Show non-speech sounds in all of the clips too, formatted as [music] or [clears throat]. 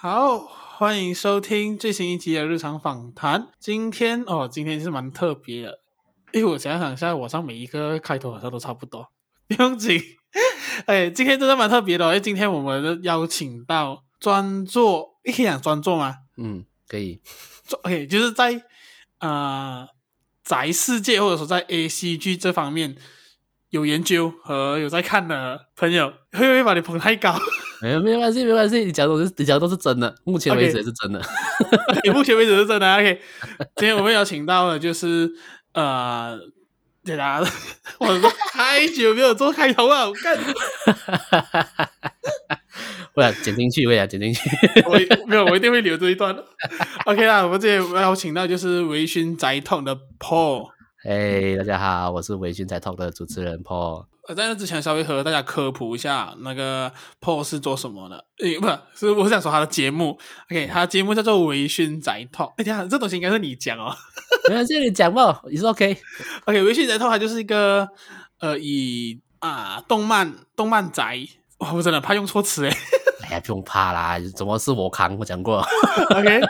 好，欢迎收听最新一集的日常访谈。今天哦，今天是蛮特别的，因为我想想一下，我上每一个开头好像都差不多，[laughs] 不用紧。[laughs] 哎，今天真的蛮特别的，因为今天我们邀请到专做，你可以讲专做吗？嗯，可以。做 OK，就是在啊、呃、宅世界或者说在 ACG 这方面有研究和有在看的朋友，会不会把你捧太高？没有没有关系，没关系，你讲的都是你讲的都是真的，目前为止也是真的。你、okay. 目前为止是真的。OK，今天我们邀请到的就是呃，对啦，[laughs] 我太久没有做开头了，我看。[laughs] 不然剪进去，我也剪进去。我没有，我一定会留这一段。OK 啦，我们今天邀请到就是微醺宅 Talk 的 Paul。嘿，大家好，我是微醺宅 Talk 的主持人 Paul。呃，在那之前稍微和大家科普一下，那个 Paul 是做什么的？诶，不是，是我想说他的节目。OK，他的节目叫做微醺宅 Talk。哎呀，这东西应该是你讲哦。[laughs] 没关系，你讲吧，你说 OK。OK，微醺宅 Talk 它就是一个呃，以啊动漫动漫宅，哇，我真的怕用错词诶。哎呀，不用怕啦，怎么是我扛？我讲过。[laughs] OK，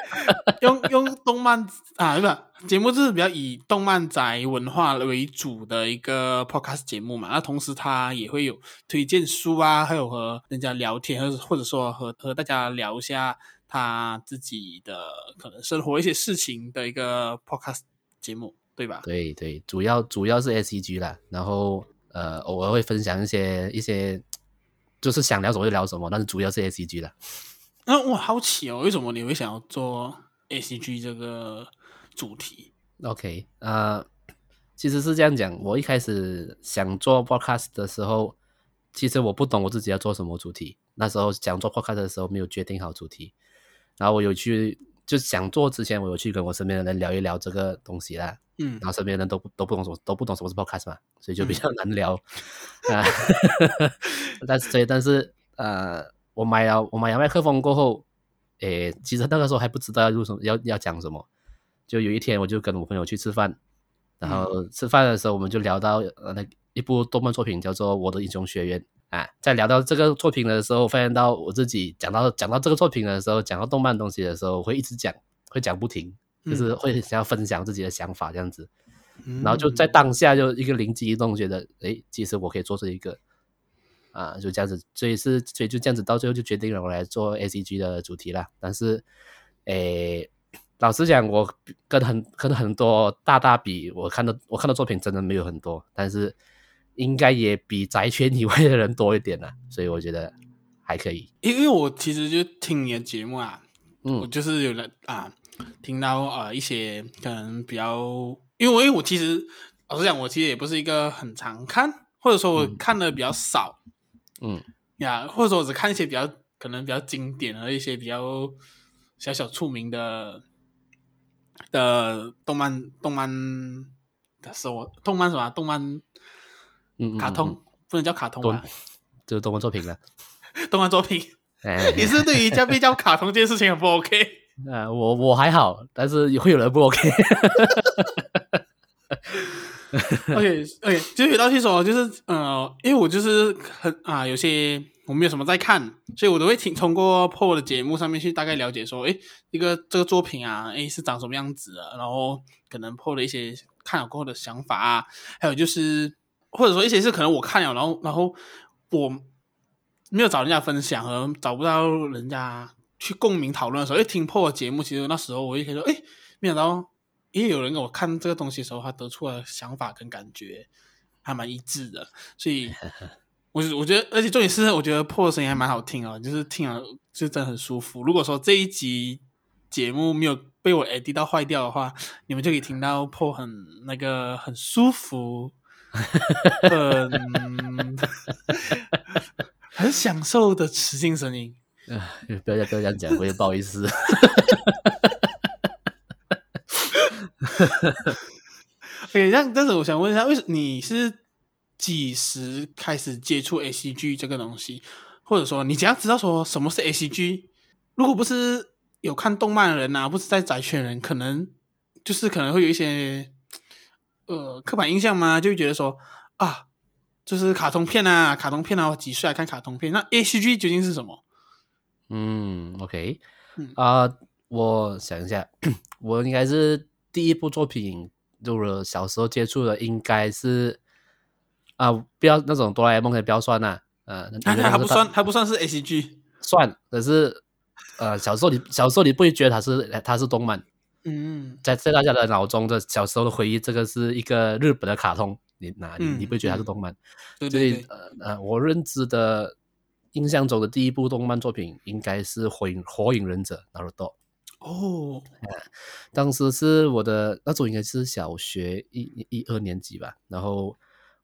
用用动漫啊，不是。节目就是比较以动漫宅文化为主的一个 podcast 节目嘛，那同时他也会有推荐书啊，还有和人家聊天，或者或者说和和大家聊一下他自己的可能生活一些事情的一个 podcast 节目，对吧？对对，主要主要是 S E G 啦，然后呃偶尔会分享一些一些，就是想聊什么就聊什么，但是主要是 ACG 的。那我好奇哦，为什么你会想要做 ACG 这个？主题，OK，呃，其实是这样讲。我一开始想做 podcast 的时候，其实我不懂我自己要做什么主题。那时候想做 podcast 的时候，没有决定好主题。然后我有去，就想做之前，我有去跟我身边的人聊一聊这个东西啦。嗯，然后身边的人都不都不懂什么，都不懂什么是 podcast 嘛，所以就比较难聊 [laughs] 啊。但是，所以，但是，呃，我买了我买了麦克风过后，诶，其实那个时候还不知道要录什么，要要讲什么。就有一天，我就跟我朋友去吃饭，然后吃饭的时候，我们就聊到呃那一部动漫作品叫做《我的英雄学院》啊。在聊到这个作品的时候，发现到我自己讲到讲到这个作品的时候，讲到动漫东西的时候，会一直讲，会讲不停，就是会想要分享自己的想法这样子。然后就在当下就一个灵机一动，觉得哎，其实我可以做这一个啊，就这样子，所以是所以就这样子，到最后就决定了我来做 ACG 的主题啦。但是诶。老实讲，我跟很跟很多大大比，我看的我看的作品真的没有很多，但是应该也比宅圈以外的人多一点了，所以我觉得还可以。因为我其实就听你的节目啊，嗯，我就是有人啊听到呃一些可能比较，因为我因为我其实老实讲，我其实也不是一个很常看，或者说我看的比较少，嗯呀，或者说我只看一些比较可能比较经典的一些比较小小出名的。的动漫，动漫的是我动漫什么？动漫，嗯，卡通、嗯、不能叫卡通吧？就是动漫作品了。[laughs] 动漫作品，[laughs] 你是对于叫被叫卡通这件事情很不 OK？啊，[laughs] 我我还好，但是也会有人不 OK。OK OK，就回到去说，就是呃，因为我就是很啊，有些。我没有什么在看，所以我都会听通过 Paul 的节目上面去大概了解说，诶，一个这个作品啊，诶是长什么样子的，然后可能 Paul 的一些看了过后的想法啊，还有就是或者说一些是可能我看了，然后然后我没有找人家分享和找不到人家去共鸣讨论的时候，哎，听的节目，其实那时候我也可以说，哎，没想到也有人给我看这个东西的时候，他得出的想法跟感觉还蛮一致的，所以。[laughs] 我我觉得，而且重点是，我觉得 Paul 的声音还蛮好听哦，就是听了就真的很舒服。如果说这一集节目没有被我 edit 到坏掉的话，你们就可以听到 Paul 很那个很舒服，很 [laughs] 很享受的磁性声音。啊，[laughs] 不要不要这样讲，我也不好意思。哎，但但是我想问一下，为什么你是？几时开始接触 ACG 这个东西，或者说你只要知道说什么是 ACG，如果不是有看动漫的人啊，不是在宅圈人，可能就是可能会有一些呃刻板印象嘛，就会觉得说啊，就是卡通片啊，卡通片啊，几岁啊看卡通片？那 ACG 究竟是什么？嗯，OK，嗯。啊、呃，我想一下，[coughs] 我应该是第一部作品，就是小时候接触的，应该是啊、呃，不要那种哆啦 A 梦的，不要算啦，呃，还还不算，还不算是 A C G，算，可是呃，小时候你小时候你不会觉得它是它是动漫，嗯，在在大家的脑中的小时候的回忆，这个是一个日本的卡通，你哪你、嗯、你不会觉得它是动漫，对对对，所以呃呃，我认知的。印象中的第一部动漫作品应该是《火影火影忍者》Naruto 哦，当时是我的那种应该是小学一一二年级吧。然后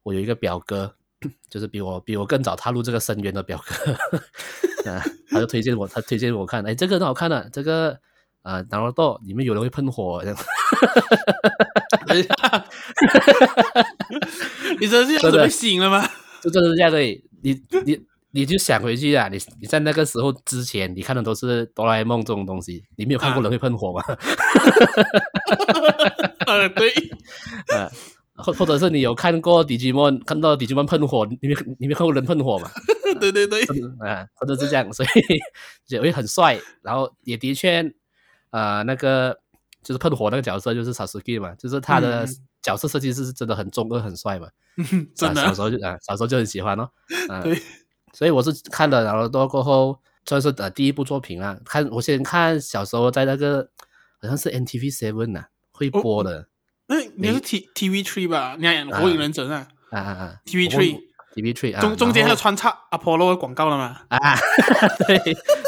我有一个表哥，[clears throat] 就是比我比我更早踏入这个深渊的表哥，[laughs] 啊，他就推荐我，他推荐我看，哎，这个很好看的，啊，这个啊 Naruto 里面有人会喷火。等一下，[laughs] 你这是要被吸引了吗？[laughs] 就真的是这样的，你你。你就想回去啊！你你在那个时候之前，你看的都是哆啦 A 梦这种东西，你没有看过人会喷火吗？呃，[laughs] 对，呃，或或者是你有看过 Digimon，看到 Digimon 喷火，你没你没看过人喷火吗？对对对，啊，或者是这样，所以也会很帅，然后也的确，呃，那个就是喷火那个角色就是 Sasuke 嘛，就是他的角色设计师是真的很中二很帅嘛，[laughs] 嗯，真的，小时候就啊，小时候就很喜欢哦，啊，对。所以我是看了然后多过后，算是呃第一部作品啊。看我先看小时候在那个好像是 NTV Seven 呐会播的。那你是 T TV Three 吧？你看火影忍者啊啊啊啊！TV Three TV Three 啊，中中间还有穿插 Apollo 广告了吗？啊，[laughs] 对，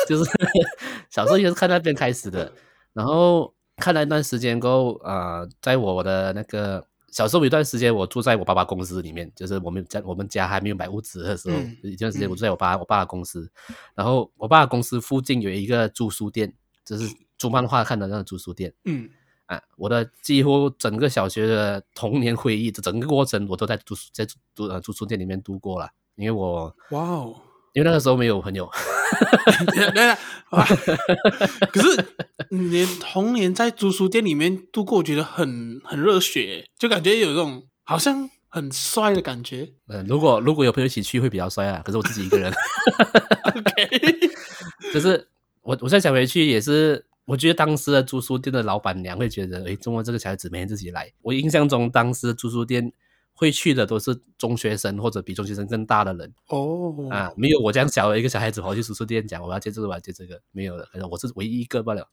就是 [laughs] 小时候也是看那边开始的，然后看了一段时间过后，呃，在我的那个。小时候有一段时间，我住在我爸爸公司里面，就是我们家我们家还没有买屋子的时候，嗯、一段时间我住在我爸、嗯、我爸的公司，然后我爸的公司附近有一个租书店，就是租漫画看的那个租书店。嗯，啊，我的几乎整个小学的童年回忆，整个过程我都在租在租呃租书店里面度过了，因为我哇哦，因为那个时候没有朋友。[laughs] [laughs] 可是你童年在租书店里面度过，我觉得很很热血，就感觉有这种好像很帅的感觉。嗯，如果如果有朋友一起去会比较帅啊，可是我自己一个人。[laughs] OK，可是我我现在想回去也是，我觉得当时的租书店的老板娘会觉得，哎，中国这个小孩子每天自己来。我印象中当时的租书店。会去的都是中学生或者比中学生更大的人哦，oh. 啊，没有我这样小的一个小孩子跑去书书店讲我要接这个我要接这个，没有的，可能我是唯一一个罢了。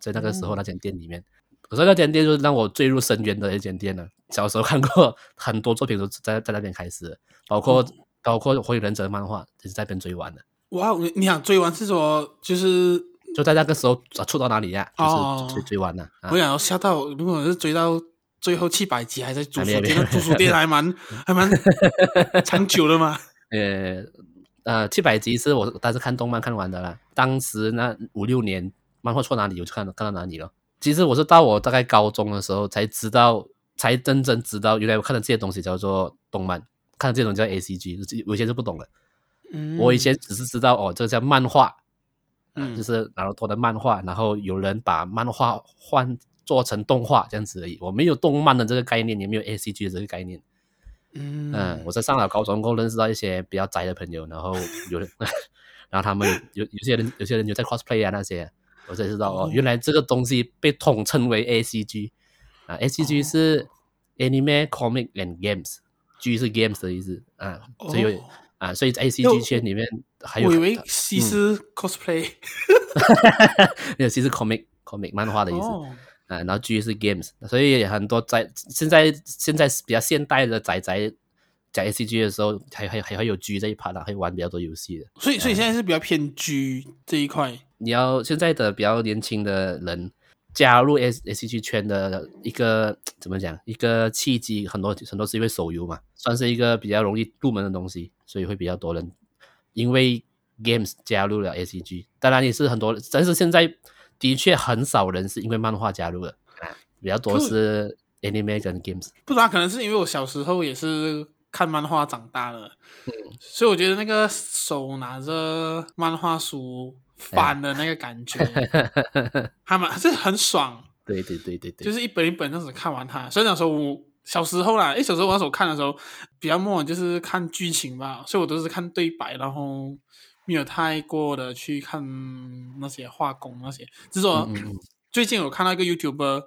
在那个时候那间店里面，可是、oh. 那间店就是让我坠入深渊的一间店了。小时候看过很多作品都在在那边开始，包括、oh. 包括火影忍者的漫画也是在那边追完的。哇，你你想追完是说就是就在那个时候出到哪里呀、就是追追完了。我想要吓到，如果是追到。最后七百集还在租书店，租书店还蛮 [laughs] 还蛮 [laughs] 长久的嘛。呃呃，七百集是我当时看动漫看完的啦。当时那五六年漫画错哪里我就看看到哪里了。其实我是到我大概高中的时候才知道，才真正知道原来我看的这些东西叫做动漫，看的这种叫 A C G，我以前是不懂的。嗯，我以前只是知道哦，这个叫漫画，嗯，就是拿到多的漫画，然后有人把漫画换。做成动画这样子而已，我没有动漫的这个概念，也没有 A C G 的这个概念。嗯，嗯，我在上了高中后认识到一些比较宅的朋友，然后有人，[laughs] 然后他们有有些人有些人有在 cosplay 啊那些，我才知道哦，原来这个东西被统称为 A C G 啊，A C G 是 Anime Comic and Games，G 是 Games 的意思啊，所以啊，所以在 A C G 圈里面还有我以为 C 是 cosplay，[laughs] 没有 C 是 comic comic 漫画的意思。啊，然后 G 是 games，所以很多在现在现在比较现代的宅宅讲 A C G 的时候，还还还会有 G 这一 part，会玩比较多游戏的。所以所以现在是比较偏 G 这一块。你要现在的比较年轻的人加入 A A C G 圈的一个怎么讲？一个契机，很多很多是因为手游嘛，算是一个比较容易入门的东西，所以会比较多人因为 games 加入了 A C G。当然也是很多，但是现在。的确很少人是因为漫画加入的，比较多是 anime 跟 games。不知道，可能是因为我小时候也是看漫画长大的，嗯，所以我觉得那个手拿着漫画书翻的那个感觉，[laughs] 还蛮还是很爽。对对对对对，就是一本一本这样子看完它。所以那时候我小时候啦，诶，小时候我那时候看的时候比较默，就是看剧情吧，所以我都是看对白，然后。没有太过的去看那些画工那些，只是说、嗯、[clears throat] 最近有看到一个 YouTuber，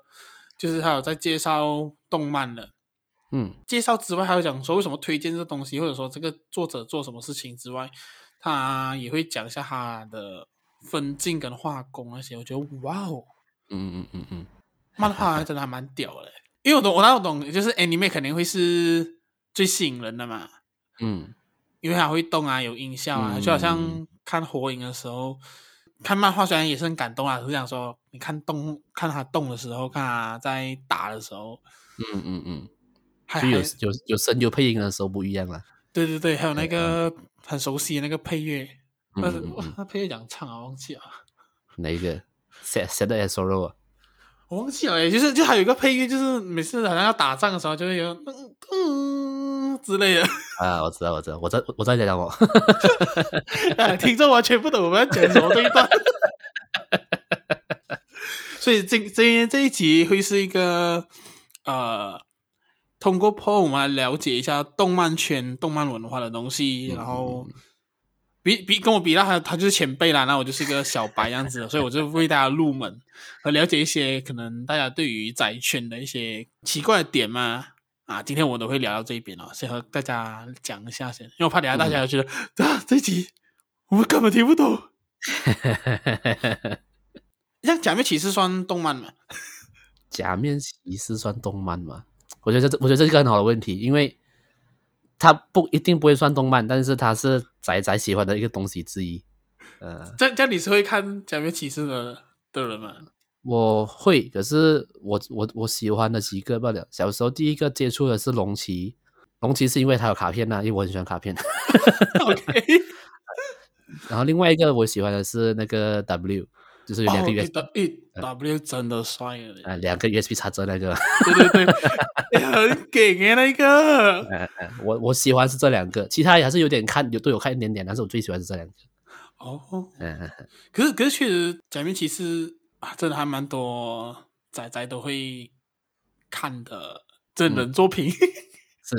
就是他有在介绍动漫的，嗯，介绍之外还有讲说为什么推荐这东西，或者说这个作者做什么事情之外，他也会讲一下他的分镜跟画工那些，我觉得哇哦，嗯嗯嗯嗯，漫画真的还蛮屌的，因为我懂我哪懂，就是 Anime 肯定会是最吸引人的嘛，嗯。因为它会动啊，有音效啊，嗯、就好像看火影的时候，看漫画虽然也是很感动啊，是想说你看动，看它动的时候，看它在打的时候，嗯嗯嗯，还有有有声优配音的时候不一样了。对对对，还有那个很熟悉的那个配乐，那配乐讲唱啊？忘记了。哪一个？Sad Sad as Sorrow 啊？我忘记了诶，就是就还有一个配乐，就是每次好像要打仗的时候，就会有嗯嗯之类的。[laughs] 啊，我知道，我知道，我在我在讲我，啊，[laughs] 听众完全不懂我们要讲什么这一段，[laughs] 所以这这这一集会是一个呃，通过 Paul 我们来了解一下动漫圈、动漫文化的东西，然后比比跟我比，那他他就是前辈啦，那我就是一个小白样子，所以我就为大家入门和了解一些可能大家对于宅圈的一些奇怪的点嘛。啊，今天我都会聊到这一边哦，先和大家讲一下先，因为我怕等下大家觉得、嗯、啊，这集我们根本听不懂。[laughs] 像假面骑士算动漫吗？[laughs] 假面骑士算动漫吗？我觉得这，我觉得这是一个很好的问题，因为它不一定不会算动漫，但是它是仔仔喜欢的一个东西之一。呃，这这样你是会看假面骑士的的人吗？我会，可是我我我喜欢的几个不了。小时候第一个接触的是龙骑，龙骑是因为它有卡片呐、啊，因为我很喜欢卡片。OK。[laughs] 然后另外一个我喜欢的是那个 W，就是有两个 USB、哦。W 真的帅了。啊，两个 USB 插着那个。对对对，[laughs] 很给啊那个。嗯嗯，我我喜欢是这两个，其他也还是有点看，有都有看一点点，但是我最喜欢是这两个。哦。嗯。可是可是确实假面骑士。真的还蛮多仔仔都会看的真人作品，[laughs] 嗯，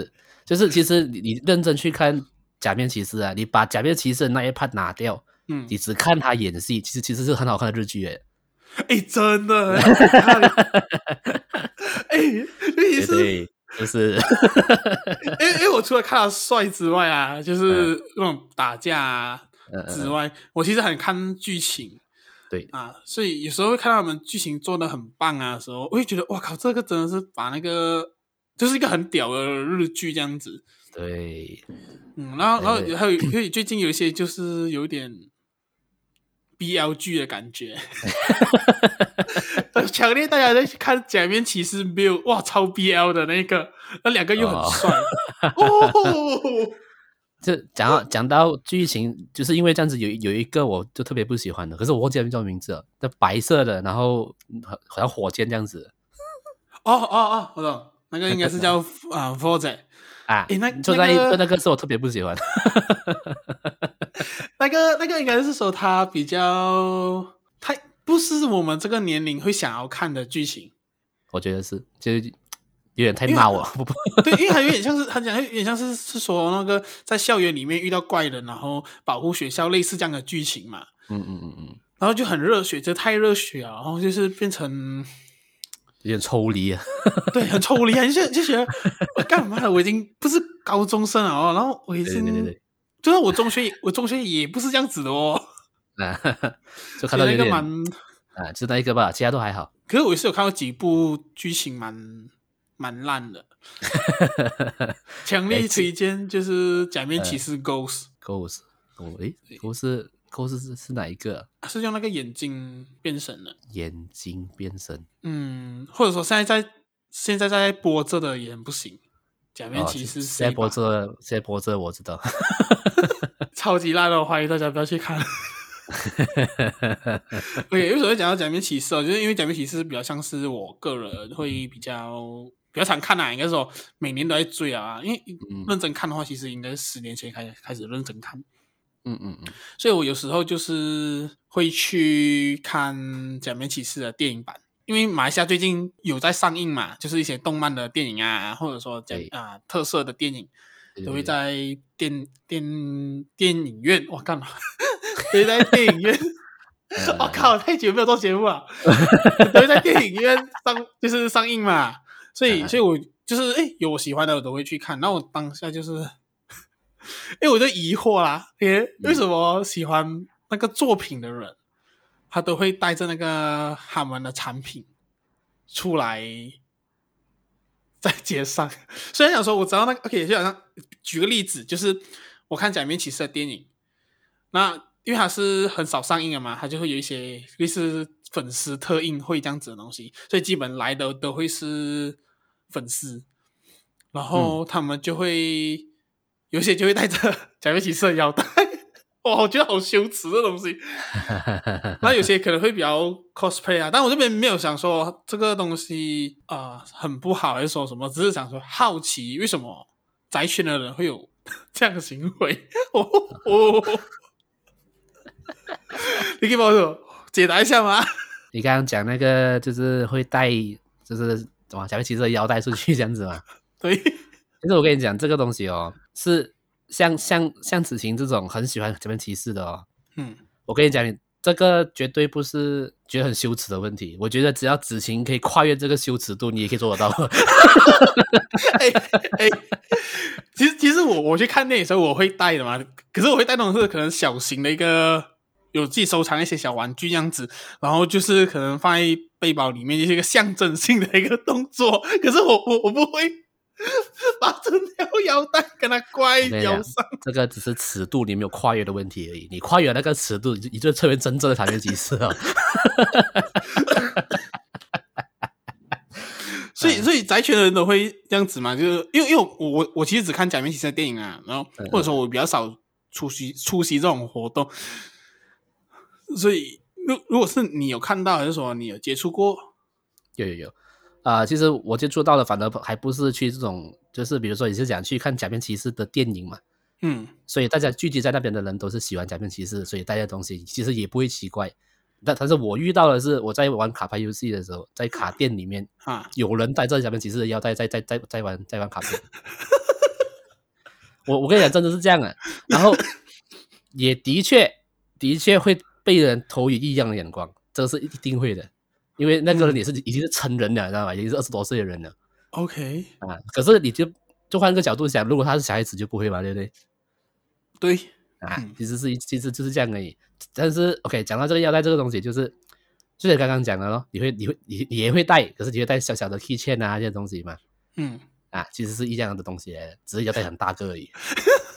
是就是其实你你认真去看假面骑士啊，你把假面骑士的那一 part 拿掉，嗯，你只看他演戏，其实其实是很好看的日剧诶，哎，真的，[laughs] 哎，你是对，就是，[laughs] 因为因为我除了看他帅之外啊，就是那种打架之外，嗯嗯。嗯，我其实很看剧情。对啊，所以有时候会看到他们剧情做的很棒啊的时候，我会觉得哇靠，这个真的是把那个就是一个很屌的日剧这样子。对，嗯，然后然后还有因为最近有一些就是有点 BL 剧的感觉，[laughs] 强烈大家在看假面骑士 BL，哇，超 BL 的那个，那两个又很帅哦。[laughs] 哦就讲到讲到剧情，就是因为这样子有有一个我就特别不喜欢的，可是我忘记叫名字了，那白色的，然后好像火箭这样子。[laughs] 哦哦哦，我懂，那个应该是叫 [laughs] 啊 Fourze 啊，诶那就那一个那个是我特别不喜欢。[laughs] 那个那个应该是说他比较，他不是我们这个年龄会想要看的剧情。我觉得是，就是。有点太骂我 [laughs] 了，对，因为他有点像是他讲，有点像是是说那个在校园里面遇到怪人，然后保护学校，类似这样的剧情嘛。嗯嗯嗯嗯。然后就很热血，就太热血啊，然后就是变成有点抽离啊。[laughs] [laughs] 对，很抽离，很就就觉得我干嘛的？我已经不是高中生了哦，然后我已经，对对对，就算我中学，我中学也不是这样子的哦。啊，就看到有点那个蛮啊，就那一个吧，其他都还好。可是我也是有看过几部剧情蛮。蛮烂的，[laughs] 强烈推荐就是《假面骑士 Ghost》。Ghost，哦，诶，Ghost Ghost 是是哪一个？是用那个眼睛变身的。眼睛变身。嗯，或者说现在在现在在播这的也很不行。假面骑士现在播这，现在播这我知道。[laughs] 超级烂的，我怀疑大家不要去看。[laughs] OK，，为什么会讲到假面骑士哦？就是因为假面骑士比较像是我个人会比较。比较常看啊，应该说每年都在追啊，因为认真看的话，其实应该是十年前开始开始认真看。嗯嗯嗯，所以我有时候就是会去看《假面骑士》的电影版，因为马来西亚最近有在上映嘛，就是一些动漫的电影啊，或者说讲啊特色的电影，都会在电电电影院，我干嘛？[laughs] 都会在电影院。我 [laughs] [laughs] 哦、靠，太久没有做节目了，都会在电影院上，就是上映嘛。所以，所以我就是哎，有我喜欢的，我都会去看。那我当下就是，哎，我就疑惑啦，哎，为什么喜欢那个作品的人，他都会带着那个他们的产品出来在街上？[laughs] 虽然想说，我知道那个，OK，就好像举个例子，就是我看《假面骑士》的电影，那。因为它是很少上映的嘛，它就会有一些类似粉丝特映会这样子的东西，所以基本来的都会是粉丝，然后他们就会、嗯、有些就会带着 [laughs] 假面骑士的腰带，哇，我觉得好羞耻这东西。[laughs] 那有些可能会比较 cosplay 啊，但我这边没有想说这个东西啊、呃、很不好，还是说什么，只是想说好奇为什么宅圈的人会有 [laughs] 这样的行为。哦哦你可以帮我解答一下吗？你刚刚讲那个就是会带，就是什么假面骑士的腰带出去这样子吗？[laughs] 对。其实我跟你讲，这个东西哦，是像像像子晴这种很喜欢假面骑士的哦。嗯。我跟你讲，你这个绝对不是觉得很羞耻的问题。我觉得只要子晴可以跨越这个羞耻度，你也可以做得到。[laughs] 哎哎，其实其实我我去看电影的时候我会带的嘛，可是我会带那种是可能小型的一个。有自己收藏一些小玩具这样子，然后就是可能放在背包里面，就是一个象征性的一个动作。[laughs] 可是我我我不会 [laughs] 把整条腰带跟它挂在腰上。这个只是尺度你没有跨越的问题而已。你跨越那个尺度，你就成为真正的假面骑士了。[laughs] 所以所以宅圈的人都会这样子嘛？就是因为因为我我我其实只看假面骑士的电影啊，然后或者说我比较少出席出席这种活动。所以，如如果是你有看到，还是说你有接触过？有有有，啊、呃，其实我接触到的，反而还不是去这种，就是比如说你是讲去看假面骑士的电影嘛，嗯，所以大家聚集在那边的人都是喜欢假面骑士，所以大家东西其实也不会奇怪。但但是我遇到的是我在玩卡牌游戏的时候，在卡店里面 [laughs] 啊，有人带着假面骑士的腰带在在在在玩在玩卡片。我我跟你讲，真的是这样的，然后也的确的确会。被人投以异样的眼光，这是一定会的，因为那个人也是已经是成人了，嗯、知道吗？已经是二十多岁的人了。OK 啊，可是你就就换个角度想，如果他是小孩子，就不会嘛，对不对？对啊，其实是其实就是这样而已。但是 OK，讲到这个腰带这个东西，就是就是刚刚讲的咯，你会你会你你也会带，可是你会带小小的 keychain 啊这些东西嘛。嗯啊，其实是一样的东西只是腰带很大个而已。[laughs]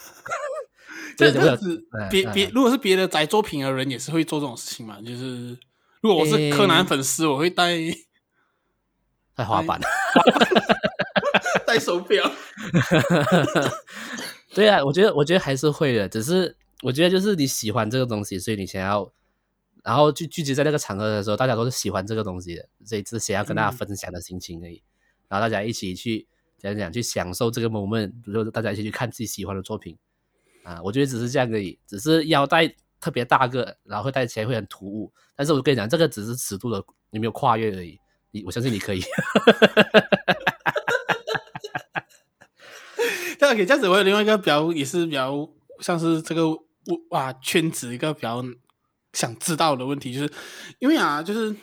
这这子别别，如果是别的宅作品的人，也是会做这种事情嘛？就是如果我是柯南粉丝，欸、我会带 [laughs] 带滑板，[laughs] 带手表。[laughs] 对啊，我觉得我觉得还是会的，只是我觉得就是你喜欢这个东西，所以你想要，然后聚聚集在那个场合的时候，大家都是喜欢这个东西的，所以只是想要跟大家分享的心情而已。嗯、然后大家一起去讲讲，去享受这个 moment，比如说大家一起去看自己喜欢的作品。啊，我觉得只是这样而已，只是腰带特别大个，然后会戴起来会很突兀。但是我跟你讲，这个只是尺度的，你没有跨越而已。你，我相信你可以。这样可以，这样子我有另外一个比较，也是比较像是这个哇圈子一个比较想知道的问题，就是因为啊，就是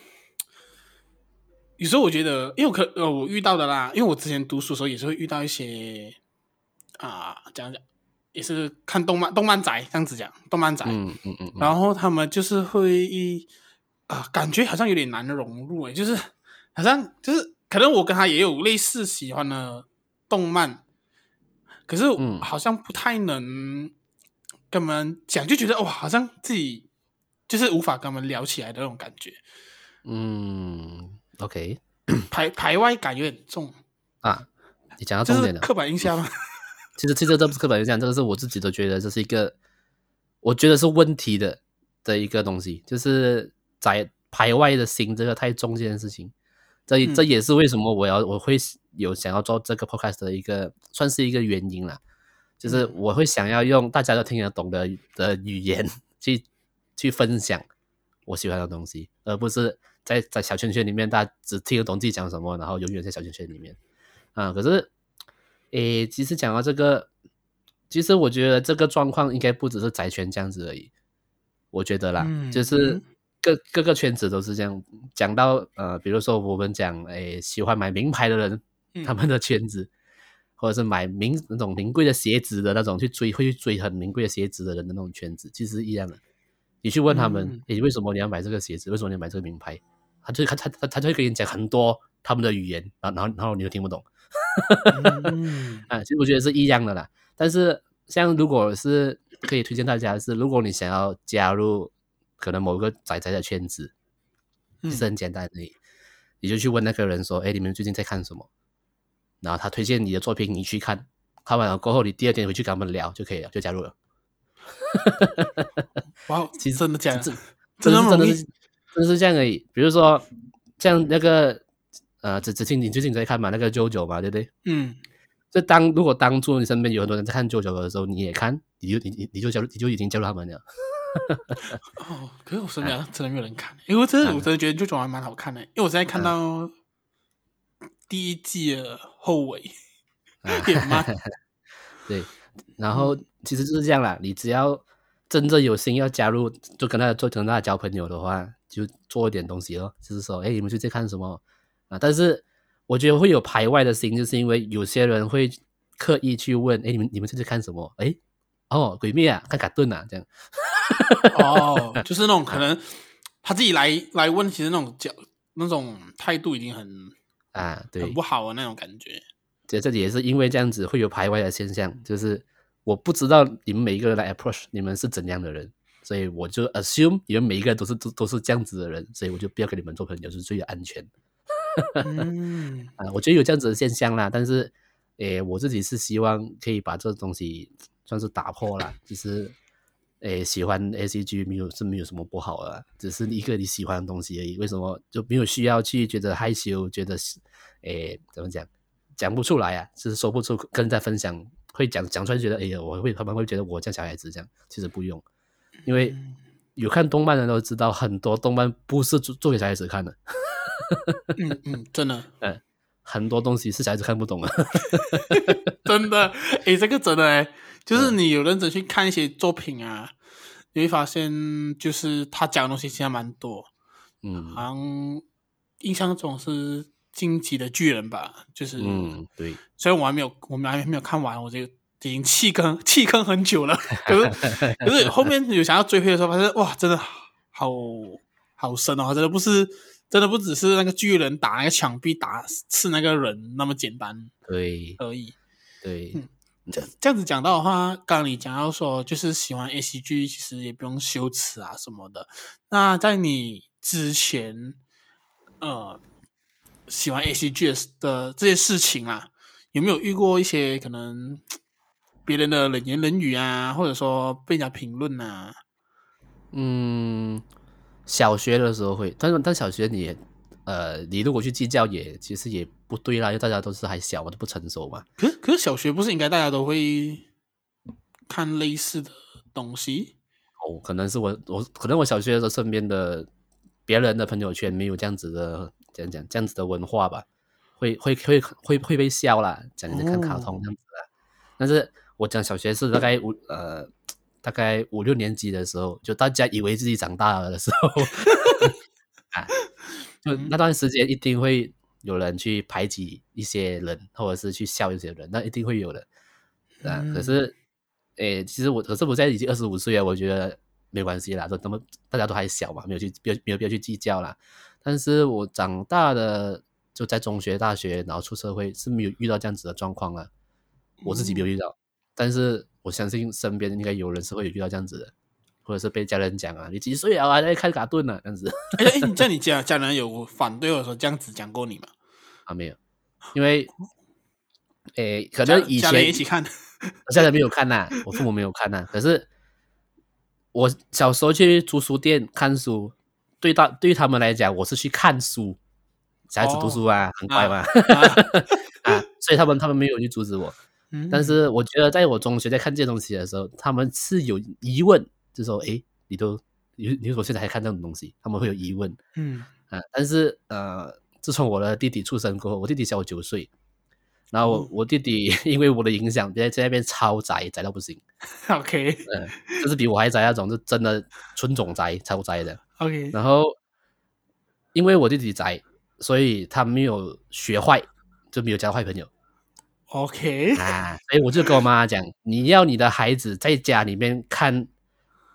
有时候我觉得，因为我可呃我遇到的啦，因为我之前读书的时候也是会遇到一些啊讲讲。也是看动漫，动漫宅这样子讲，动漫宅，嗯嗯嗯，然后他们就是会啊、呃，感觉好像有点难融入诶，就是好像就是可能我跟他也有类似喜欢的动漫，可是好像不太能跟他们讲，就觉得哇，好像自己就是无法跟他们聊起来的那种感觉。嗯，OK，排排外感有点重。啊，你讲到重点了，刻板印象吗？其实，其实这不是刻板印象，这个是我自己都觉得这是一个，我觉得是问题的的一个东西，就是在排外的心这个太重这件事情，这这也是为什么我要我会有想要做这个 podcast 的一个算是一个原因啦，就是我会想要用大家都听得懂的的语言去去分享我喜欢的东西，而不是在在小圈圈里面大家只听得懂自己讲什么，然后永远在小圈圈里面。啊，可是。诶，其实讲到这个，其实我觉得这个状况应该不只是宅圈这样子而已，我觉得啦，嗯、就是各各个圈子都是这样。讲到呃，比如说我们讲，诶，喜欢买名牌的人，嗯、他们的圈子，或者是买名那种名贵的鞋子的那种，去追会去追很名贵的鞋子的人的那种圈子，其实是一样的。你去问他们，诶、嗯，为什么你要买这个鞋子？为什么你要买这个名牌？他就他他他他就会跟你讲很多他们的语言，然后然后然后你就听不懂。嗯、[laughs] 啊，其实我觉得是一样的啦。但是像如果是可以推荐大家是，如果你想要加入可能某个仔仔的圈子，其实很简单的，你就去问那个人说，哎，你们最近在看什么？然后他推荐你的作品，你去看，看完了过后，你第二天回去跟他们聊就可以了，就加入了。[laughs] 哇，其实真的假的？真的真的是真的是这样而已。比如说像那个呃，子子清，你最近在看嘛？那个 JoJo 嘛，对不对？嗯。就当如果当初你身边有很多人在看 JoJo 的时候，你也看，你就你你你就加入，你就已经加入他们了。[laughs] 哦，可是我身边真的没有人看，啊、因为真的我真的觉得 JoJo 还蛮好看的，因为我现在看到第一季的后尾。[laughs] [laughs] 对，然后其实就是这样啦，你只要真正有心要加入，就跟他做跟他交朋友的话，就做一点东西咯。就是说，哎，你们最近看什么啊？但是。我觉得会有排外的心，就是因为有些人会刻意去问：“哎，你们你们这是看什么？哎，哦，鬼灭啊，看卡顿啊，这样。[laughs] ”哦，就是那种可能他自己来来问，其实那种角那种态度已经很啊，对，很不好的那种感觉。这这里也是因为这样子会有排外的现象，就是我不知道你们每一个人来 approach 你们是怎样的人，所以我就 assume 你们每一个人都是都都是这样子的人，所以我就不要跟你们做朋友，是最安全。[laughs] 嗯啊，我觉得有这样子的现象啦，但是，诶，我自己是希望可以把这东西算是打破了。其实，诶，喜欢 ACG 没有是没有什么不好的，只是一个你喜欢的东西而已。为什么就没有需要去觉得害羞，觉得是，诶，怎么讲，讲不出来啊？就是说不出，跟人家分享，会讲讲出来觉得，哎呀，我会他们会觉得我像小孩子这样，其实不用，因为有看动漫的人都知道，很多动漫不是做做给小孩子看的。[laughs] 嗯嗯，真的，[laughs] 嗯，很多东西是小孩子看不懂的，[laughs] 真的，哎、欸，这个真的哎，就是你有认真去看一些作品啊，你会发现，就是他讲的东西其实还蛮多，嗯，好像印象中是《荆棘的巨人》吧，就是，嗯，对，虽然我还没有，我们还没有看完，我就已经弃坑弃坑很久了，可是可是后面有想要追回的时候，发现哇，真的好好深哦，真的不是。真的不只是那个巨人打那个墙壁打刺那个人那么简单，对而已。对，嗯，这这样子讲到的话，刚刚你讲到说，就是喜欢 ACG，其实也不用羞耻啊什么的。那在你之前，呃，喜欢 ACG 的这些事情啊，有没有遇过一些可能别人的冷言冷语啊，或者说被人家评论啊？嗯。小学的时候会，但是但小学你也，呃，你如果去计较也其实也不对啦，因为大家都是还小嘛，都不成熟嘛。可是可是小学不是应该大家都会看类似的东西？哦，可能是我我可能我小学的时候身边的别人的朋友圈没有这样子的讲讲这样子的文化吧，会会会会会被笑啦，讲你在看卡通这样子的。哦、但是我讲小学是大概五呃。大概五六年级的时候，就大家以为自己长大了的时候，[laughs] 啊，就那段时间一定会有人去排挤一些人，或者是去笑一些人，那一定会有的，啊。可是，诶，其实我可是我现在已经二十五岁了，我觉得没关系啦，都那么大家都还小嘛，没有去，没有没有必要去计较啦。但是我长大的就在中学、大学，然后出社会是没有遇到这样子的状况了，我自己没有遇到，嗯、但是。我相信身边应该有人是会有遇到这样子的，或者是被家人讲啊，你几岁啊？还在看卡顿呢？这样子。哎哎，你叫你家家人有反对或者说这样子讲过你吗？啊，没有，因为，诶，可能以前一起看，我现在没有看呐、啊，我父母没有看呐、啊。可是我小时候去租书店看书，对大对于他们来讲，我是去看书，小孩子读书啊，哦、很乖嘛，[laughs] 啊，所以他们他们没有去阻止我。但是我觉得，在我中学在看这些东西的时候，他们是有疑问，就说：“诶，你都你你为什么现在还看这种东西？”他们会有疑问。嗯啊，但是呃，自从我的弟弟出生过后，我弟弟小我九岁然后我我弟弟 [laughs] 因为我的影响，在在那边超宅，宅到不行。[laughs] OK，嗯，就是比我还宅那种，是真的纯种宅，超宅的。[laughs] OK，然后因为我弟弟宅，所以他没有学坏，就没有交坏朋友。OK，啊，所以我就跟我妈妈讲，你要你的孩子在家里面看，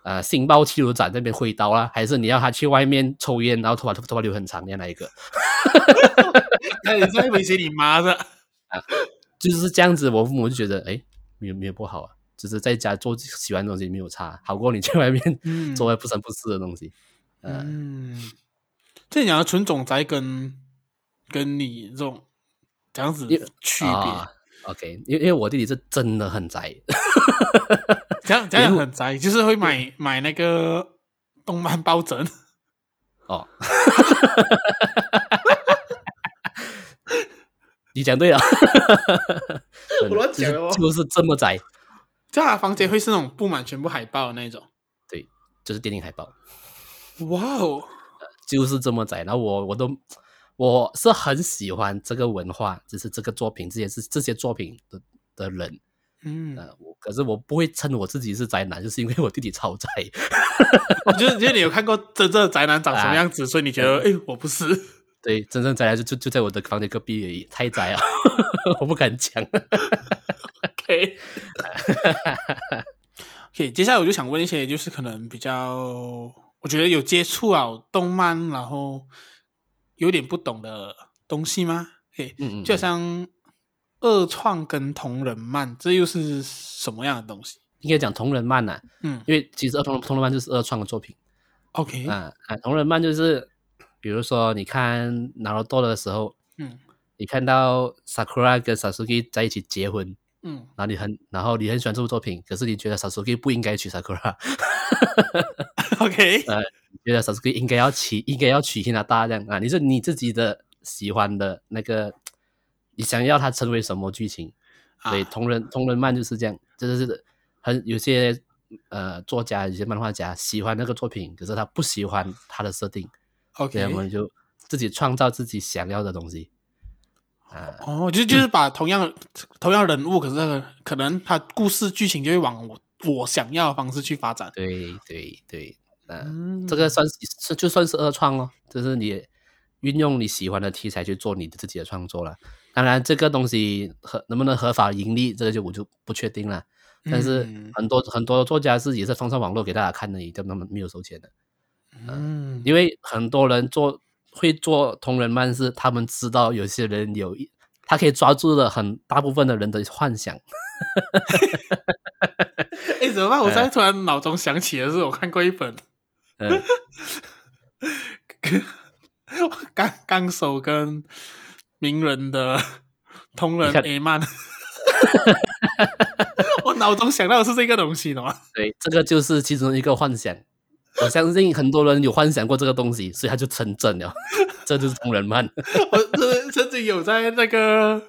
呃，星爆气流斩那边挥刀啦，还是你要他去外面抽烟，然后头发头发留很长，那哪一个？那 [laughs] 你在威胁你妈的？[laughs] 啊，就是这样子，我父母就觉得，哎，没有没有不好啊，就是在家做喜欢的东西没有差，好过你去外面 [laughs] 做不三不四的东西。嗯，嗯，这讲的纯种宅跟跟你这种这样子区别。哦，OK，因为因为我弟弟是真的很宅，[laughs] 这样这样很宅，就是会买买那个动漫抱枕。[laughs] 哦。你讲对了，我乱讲哦，就是这么宅，在他房间会是那种布满全部海报的那种，对，就是电影海报。哇哦，就是这么窄。然后我我都我是很喜欢这个文化，就是这个作品，这些是这些作品的的人，嗯，呃，可是我不会称我自己是宅男，就是因为我弟弟超宅。我觉得，因为你有看过真正的宅男长什么样子，啊、所以你觉得，哎、欸，我不是。[laughs] 对，真正宅男就就就在我的房间隔壁而已，太宅了，[laughs] 我不敢讲。[laughs] OK，OK，okay, 接下来我就想问一些，就是可能比较，我觉得有接触啊动漫，然后有点不懂的东西吗？OK，嗯嗯，就像二创跟同人漫，这又是什么样的东西？应该讲同人漫呐、啊，嗯，因为其实二同同人漫就是二创的作品。OK，啊啊，同人漫就是。比如说，你看《ナルト》的时候，嗯，你看到 Sakura 跟 Sasuke 在一起结婚，嗯，然后你很，然后你很喜欢这部作品，可是你觉得 Sasuke 不应该娶 Sakura，OK，[laughs] 呃，觉得 Sasuke 应该要取，应该要娶 Hinata 这样啊？你说你自己的喜欢的那个，你想要它成为什么剧情？对同人同人漫就是这样，就是很有些呃作家、有些漫画家喜欢那个作品，可是他不喜欢他的设定。OK，我们就自己创造自己想要的东西。啊，哦，就就是把同样、嗯、同样人物，可是可能他故事剧情就会往我我想要的方式去发展。对对对，啊、嗯，这个算是就算是二创哦，就是你运用你喜欢的题材去做你的自己的创作了。当然，这个东西合能不能合法盈利，这个就我就不确定了。但是很多、嗯、很多作家是也是放上网络给大家看的，也根本没有收钱的。嗯，因为很多人做会做同人漫，是他们知道有些人有一，他可以抓住了很大部分的人的幻想。[laughs] [laughs] 哎、欸，怎么办？我现在突然脑中想起的是，我看过一本，[laughs] 嗯，纲纲手跟名人的同人 A 漫，[laughs] 我脑中想到的是这个东西的吗？对，这个就是其中一个幻想。我相信很多人有幻想过这个东西，所以他就成真了。这就是同人漫。我曾曾经有在那个，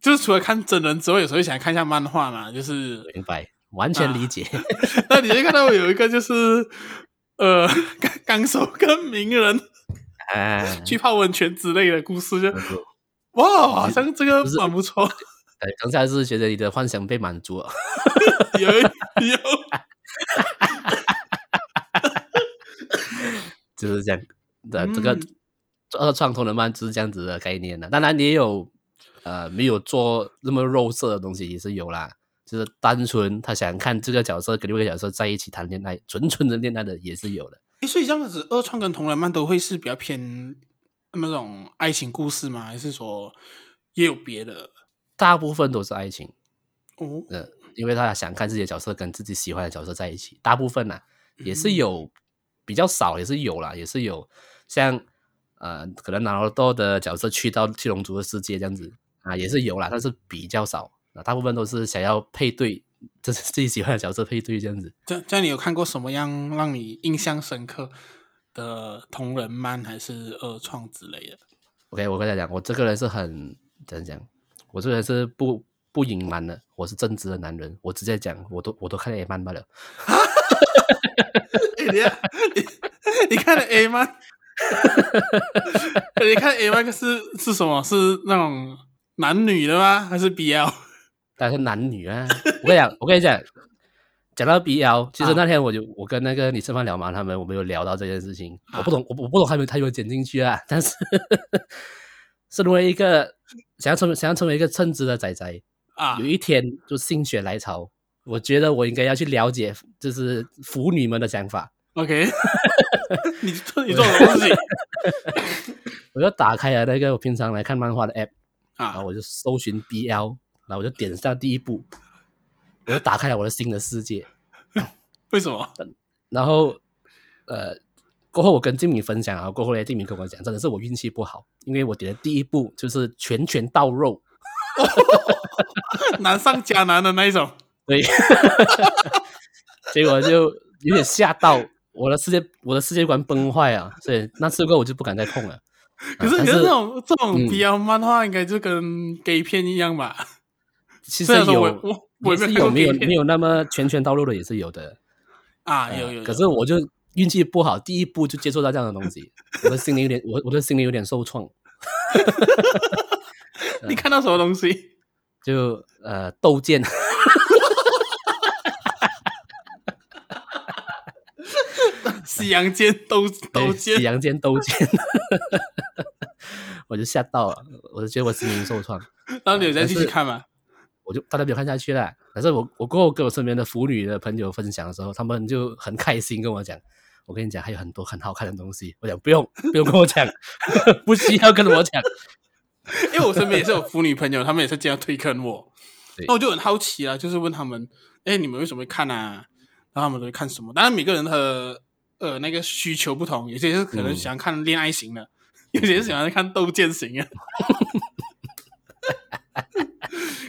就是除了看真人之外，有时候想看一下漫画嘛，就是明白，完全理解。啊、那你就看到有一个，就是呃，[laughs] 纲手跟名人啊 [laughs] 去泡温泉之类的故事就，就哇，好像这个蛮不错。哎，刚才是觉得你的幻想被满足 [laughs] 了。有有。就是这样的，这个二创同人漫就是这样子的概念的。当然，你也有呃没有做那么肉色的东西也是有啦。就是单纯他想看这个角色跟另外一个角色在一起谈恋爱，纯纯的恋爱的也是有的。诶，所以这样子二创跟同人漫都会是比较偏那种爱情故事吗？还是说也有别的？大部分都是爱情哦。呃，因为他想看自己的角色跟自己喜欢的角色在一起，大部分呢、啊、也是有。嗯比较少也是有啦，也是有像呃，可能拿多的角色去到七龙珠的世界这样子啊，也是有啦，但是比较少啊，大部分都是想要配对，就是自己喜欢的角色配对这样子。这这样，你有看过什么样让你印象深刻的同人漫还是二创之类的？OK，我跟你讲，我这个人是很怎样讲？我这个人是不不隐瞒的，我是正直的男人，我直接讲，我都我都看 A 漫罢了。[laughs] 你你你看了 A 漫？[laughs] 你看 A 漫是是什么？是那种男女的吗？还是 BL？但是男女啊！[laughs] 我跟你讲，我跟你讲，讲到 BL，其实那天我就、啊、我跟那个你吃饭聊嘛，他们我们有聊到这件事情。啊、我不懂，我我不懂他们他有剪进去啊？[laughs] 但是身为一个想要成想要成为一个称职的仔仔啊，有一天就心血来潮，我觉得我应该要去了解，就是腐女们的想法。OK，[laughs] 你做你做什么事情？我就打开了那个我平常来看漫画的 app 啊，然后我就搜寻 BL。然后我就点下第一步，我就打开了我的新的世界。[laughs] 为什么？然后，呃，过后我跟静敏分享啊，过后呢，静敏跟我讲，真的是我运气不好，因为我点的第一步就是拳拳到肉，[laughs] 难上加难的那一种。对，[laughs] 结果就有点吓到，我的世界，我的世界观崩坏啊！所以那次过后我就不敢再碰了。可是，可是这种这种 BL 漫画应该就跟 gay 片一样吧？其实有，我是有没有没有那么拳拳到肉的也是有的 [laughs] 啊，有有。可是我就运气不好，第一步就接触到这样的东西，我的心里有点，我我的心里有点受创。[laughs] 你看到什么东西？就呃，斗剑。[laughs] 西洋剑斗斗剑，西洋剑斗剑。我就吓到了，我就觉得我心灵受创。然后你有再继续看吗？我就大家没有看下去了，可是我我过后跟我身边的腐女的朋友分享的时候，他们就很开心跟我讲，我跟你讲还有很多很好看的东西。我讲不用不用跟我讲，[laughs] 不需要跟我讲，[laughs] 因为我身边也是有腐女朋友，他们也是这样推坑我。[laughs] 那我就很好奇啊，就是问他们，哎，你们为什么会看啊？然后他们都会看什么？当然每个人的呃那个需求不同，有些是可能喜欢看恋爱型的，嗯、有些是喜欢看斗剑型的。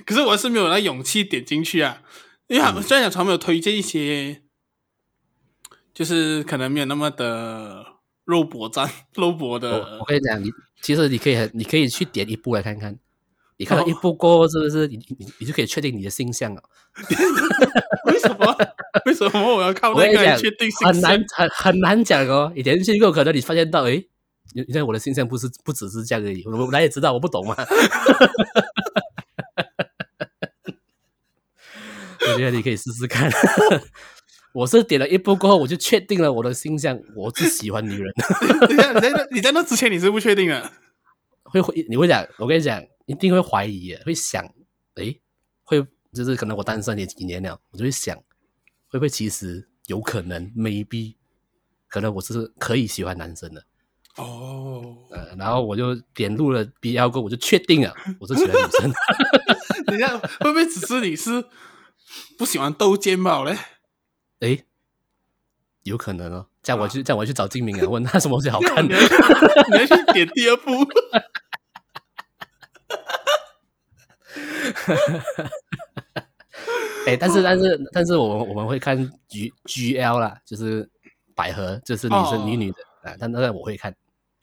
可是我是没有那勇气点进去啊，因为他们虽然从没有推荐一些，就是可能没有那么的肉搏战、[laughs] 肉搏的。我，我跟你讲，你其实你可以很，你可以去点一部来看看，你看到一部过后，是不是你你你就可以确定你的性向了？[laughs] 为什么？为什么我要靠那个确定性向？很难很很难讲哦。你点进去过后，可能你发现到，诶，原来我的性向不是不只是这样而已。我哪也知道？我不懂嘛。[laughs] 我觉得你可以试试看。[laughs] 我是点了一波过后，我就确定了我的性向，我是喜欢女人。[laughs] [laughs] 你在那你在那之前你是不确定的，会会你会讲，我跟你讲，一定会怀疑，会想，诶，会就是可能我单身也几年了，我就会想，会不会其实有可能，maybe，可能我是可以喜欢男生的。哦，呃，然后我就点入了 BL 过，我就确定了我是喜欢女生。等一下，会不会只是你是？不喜欢斗肩膀嘞？诶，有可能哦。这样我去，这样我去找金明啊，问他什么东西好看的。[laughs] 你要去点第二部。[laughs] 哎，但是但是但是我们我们会看 G G L 啦，就是百合，就是女生女女的啊。但那个我会看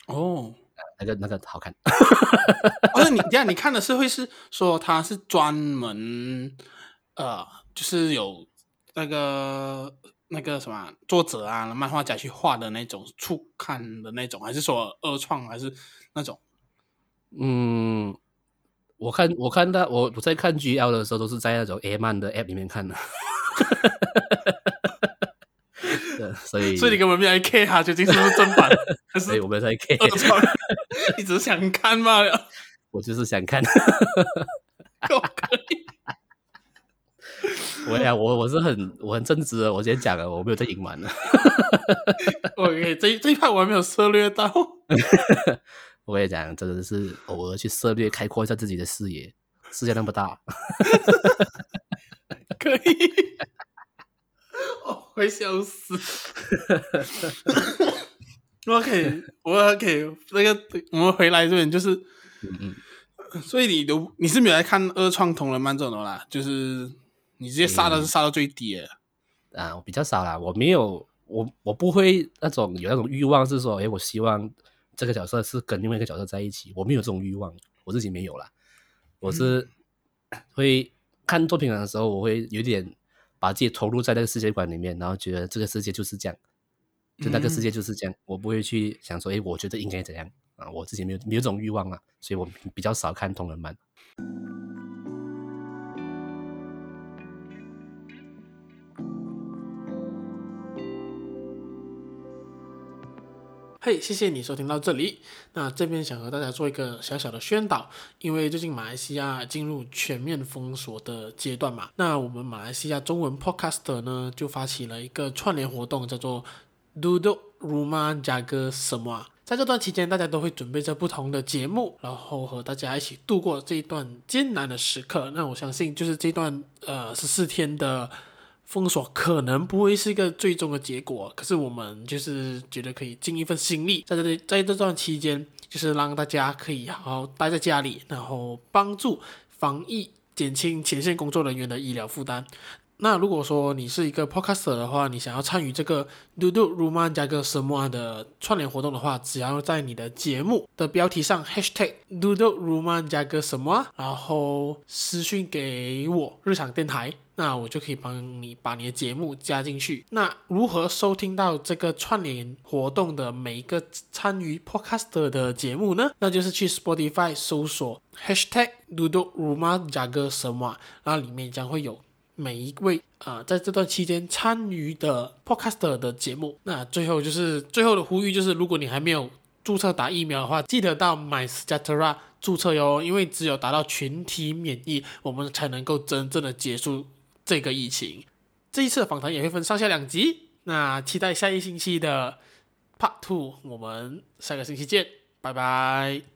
哦，那个那个好看。不是你这样，你看的是会是说他是专门。呃，就是有那个那个什么作者啊，漫画家去画的那种初看的那种，还是说二创，还是那种？嗯，我看我看到我我在看 GL 的时候，都是在那种 A 漫的 App 里面看的。[laughs] 所以所以你根本没有 K 它究竟是不是正版？[laughs] 所以我没有在你只是想看嘛？我就是想看。[laughs] 可以。[laughs] 我呀，我我是很我很正直的，我先讲了，我没有在隐瞒了。[laughs] OK，这这一块我还没有涉略到。[laughs] 我跟你讲，真的是偶尔去涉猎，开阔一下自己的视野。世界那么大，可以。我，会笑死。OK，我 OK，那个我们回来这边就是，嗯嗯，所以你都你是没有来看二创同人漫这种的啦，就是。你直接杀的是杀到最低了，嗯，啊，我比较少啦，我没有，我我不会那种有那种欲望，是说，诶，我希望这个角色是跟另外一个角色在一起，我没有这种欲望，我自己没有啦，我是 [clears throat] 会看作品的时候，我会有点把自己投入在那个世界观里面，然后觉得这个世界就是这样，就那个世界就是这样，嗯、我不会去想说，诶，我觉得应该怎样，啊，我自己没有没有这种欲望啊，所以我比较少看同人漫。嘿谢谢你收听到这里。那这边想和大家做一个小小的宣导，因为最近马来西亚进入全面封锁的阶段嘛，那我们马来西亚中文 Podcaster 呢就发起了一个串联活动，叫做 Do Do Rumah Jaga Semua。在这段期间，大家都会准备着不同的节目，然后和大家一起度过这一段艰难的时刻。那我相信，就是这段呃十四天的。封锁可能不会是一个最终的结果，可是我们就是觉得可以尽一份心力，在这，在这段期间，就是让大家可以好好待在家里，然后帮助防疫，减轻前线工作人员的医疗负担。那如果说你是一个 podcaster 的话，你想要参与这个 Do Do Roman 加个 Samoa 的串联活动的话，只要在你的节目的标题上 hashtag Do Do Roman 加个 Samoa，然后私信给我日常电台，那我就可以帮你把你的节目加进去。那如何收听到这个串联活动的每一个参与 podcaster 的节目呢？那就是去 Spotify 搜索 hashtag Do Do Roman 加个 Samoa，然后里面将会有。每一位啊、在这段期间参与的 Podcaster 的节目，那最后就是最后的呼吁，就是如果你还没有注册打疫苗的话，记得到 MySejahtera 注册哟，因为只有达到群体免疫，我们才能够真正的结束这个疫情。这一次的访谈也会分上下两集，那期待下一星期的 Part Two，我们下个星期见，拜拜。